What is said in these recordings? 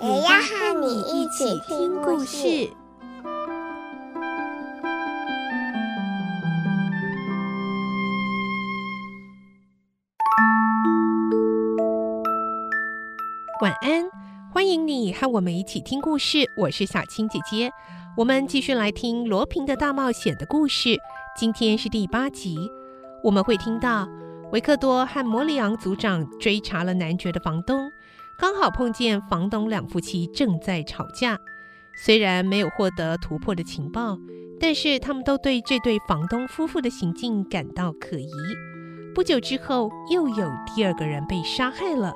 也要和你一起听故事。晚安，欢迎你和我们一起听故事。我是小青姐姐，我们继续来听罗平的大冒险的故事。今天是第八集，我们会听到维克多和摩里昂组长追查了男爵的房东，刚好碰见房东两夫妻正在吵架。虽然没有获得突破的情报，但是他们都对这对房东夫妇的行径感到可疑。不久之后，又有第二个人被杀害了。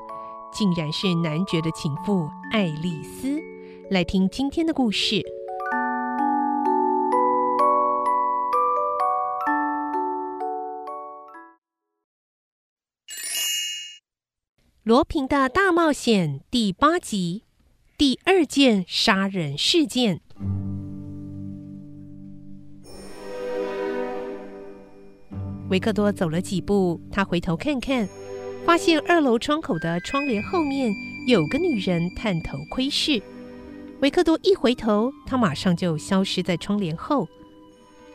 竟然是男爵的情妇爱丽丝。来听今天的故事。罗平的大冒险第八集，第二件杀人事件。维克多走了几步，他回头看看。发现二楼窗口的窗帘后面有个女人探头窥视。维克多一回头，她马上就消失在窗帘后。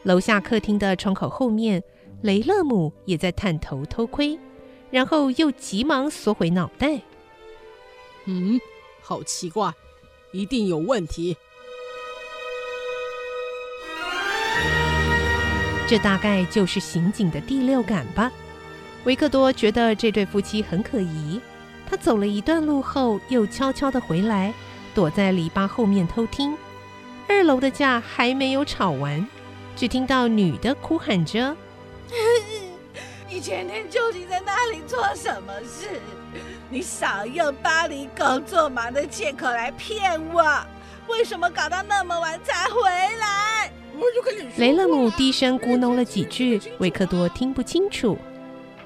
楼下客厅的窗口后面，雷勒姆也在探头偷窥，然后又急忙缩回脑袋。嗯，好奇怪，一定有问题。这大概就是刑警的第六感吧。维克多觉得这对夫妻很可疑，他走了一段路后，又悄悄地回来，躲在篱笆后面偷听。二楼的架还没有吵完，只听到女的哭喊着：“ 你前天究竟在那里做什么事？你少用巴黎工作忙的借口来骗我！为什么搞到那么晚才回来？”雷勒姆低声咕哝了几句，维克多听不清楚。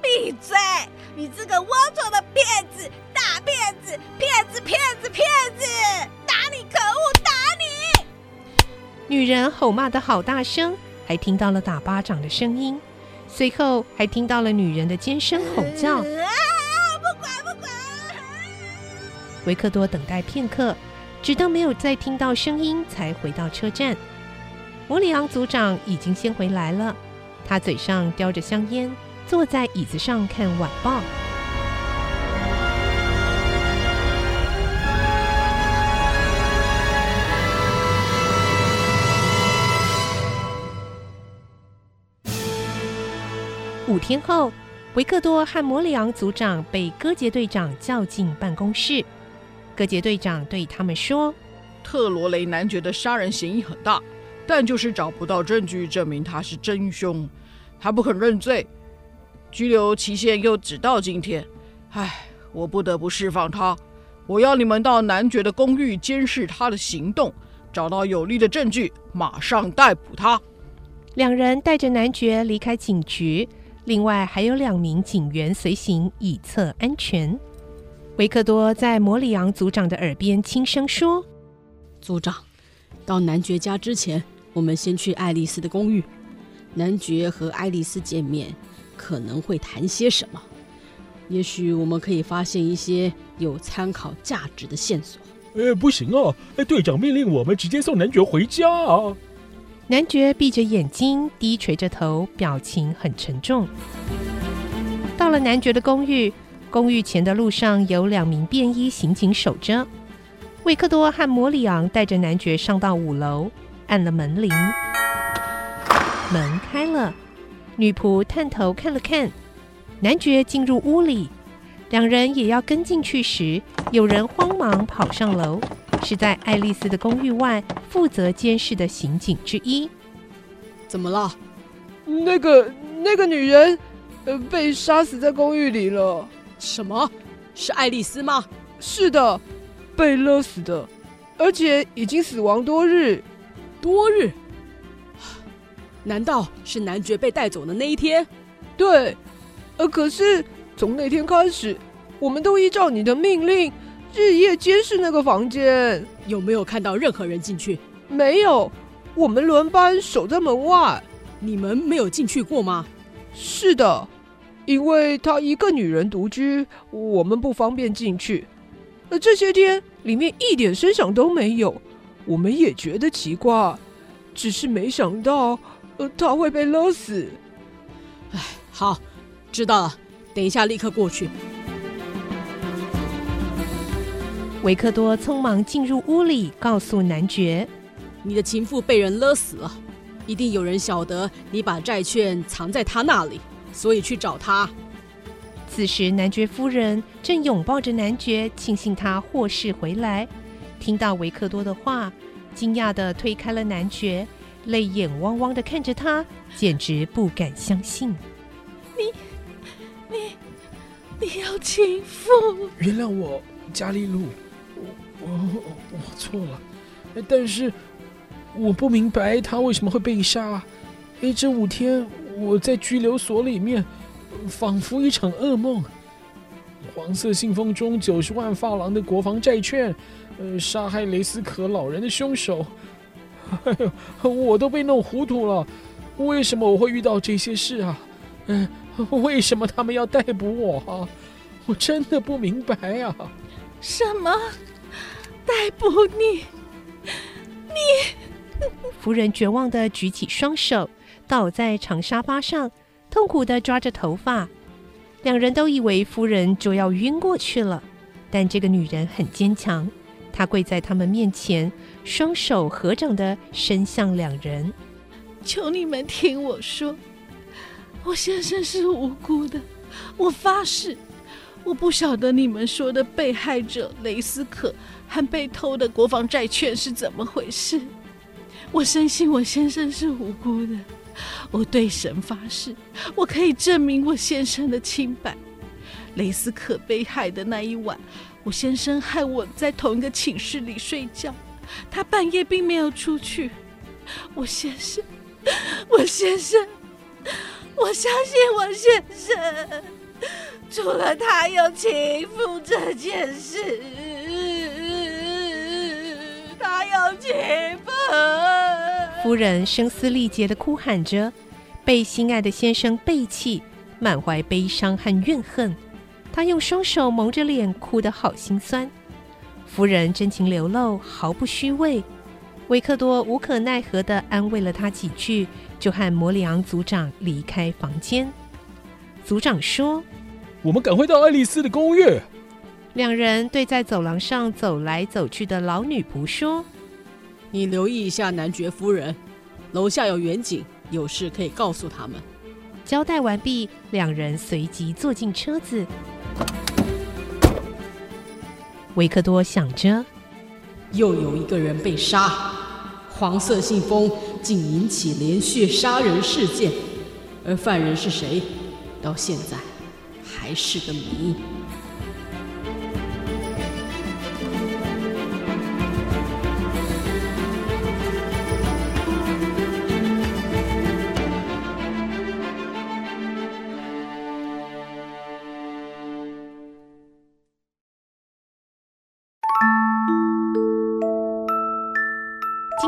闭嘴！你这个龌龊的骗子，大骗子，骗子，骗子，骗子！打你，可恶，打你！女人吼骂得好大声，还听到了打巴掌的声音，随后还听到了女人的尖声吼叫。不管，不管！维克多等待片刻，直到没有再听到声音，才回到车站。摩里昂组长已经先回来了，他嘴上叼着香烟。坐在椅子上看晚报。五天后，维克多和摩里昂组长被戈杰队长叫进办公室。戈杰队长对他们说：“特罗雷男爵的杀人嫌疑很大，但就是找不到证据证明他是真凶，他不肯认罪。”拘留期限又只到今天，唉，我不得不释放他。我要你们到男爵的公寓监视他的行动，找到有力的证据，马上逮捕他。两人带着男爵离开警局，另外还有两名警员随行，以测安全。维克多在摩里昂组长的耳边轻声说：“组长，到男爵家之前，我们先去爱丽丝的公寓。男爵和爱丽丝见面。”可能会谈些什么？也许我们可以发现一些有参考价值的线索。呃，不行啊！队长命令我们直接送男爵回家啊！男爵闭着眼睛，低垂着头，表情很沉重。到了男爵的公寓，公寓前的路上有两名便衣刑警守着。维克多和摩里昂带着男爵上到五楼，按了门铃，门开了。女仆探头看了看，男爵进入屋里，两人也要跟进去时，有人慌忙跑上楼，是在爱丽丝的公寓外负责监视的刑警之一。怎么了？那个那个女人，呃，被杀死在公寓里了。什么？是爱丽丝吗？是的，被勒死的。而且已经死亡多日。多日？难道是男爵被带走的那一天？对。呃，可是从那天开始，我们都依照你的命令，日夜监视那个房间。有没有看到任何人进去？没有，我们轮班守在门外。你们没有进去过吗？是的，因为她一个女人独居，我们不方便进去。呃，这些天里面一点声响都没有，我们也觉得奇怪，只是没想到，呃，她会被勒死。哎，好，知道了，等一下立刻过去。维克多匆忙进入屋里，告诉男爵：“你的情妇被人勒死了。”一定有人晓得你把债券藏在他那里，所以去找他。此时，男爵夫人正拥抱着男爵，庆幸他获释回来。听到维克多的话，惊讶地推开了男爵，泪眼汪汪地看着他，简直不敢相信。你、你、你要情妇？原谅我，加利路，我、我、错了。但是。我不明白他为什么会被杀。哎，这五天我在拘留所里面，仿佛一场噩梦。黄色信封中九十万发廊的国防债券，呃，杀害雷斯可老人的凶手，哎呦，我都被弄糊涂了。为什么我会遇到这些事啊？嗯，为什么他们要逮捕我啊？我真的不明白啊！什么？逮捕你？你？夫人绝望的举起双手，倒在长沙发上，痛苦的抓着头发。两人都以为夫人就要晕过去了，但这个女人很坚强。她跪在他们面前，双手合掌的伸向两人：“求你们听我说，我先生是无辜的。我发誓，我不晓得你们说的被害者雷斯可和被偷的国防债券是怎么回事。”我深信我先生是无辜的，我对神发誓，我可以证明我先生的清白。雷斯可被害的那一晚，我先生和我在同一个寝室里睡觉，他半夜并没有出去。我先生，我先生，我相信我先生，除了他有情妇这件事，夫人声嘶力竭的哭喊着，被心爱的先生背弃，满怀悲伤和怨恨。她用双手蒙着脸，哭得好心酸。夫人真情流露，毫不虚伪。维克多无可奈何地安慰了她几句，就和摩里昂组长离开房间。组长说：“我们赶快到爱丽丝的公寓。”两人对在走廊上走来走去的老女仆说。你留意一下男爵夫人，楼下有远景，有事可以告诉他们。交代完毕，两人随即坐进车子。维克多想着，又有一个人被杀，黄色信封竟引起连续杀人事件，而犯人是谁，到现在还是个谜。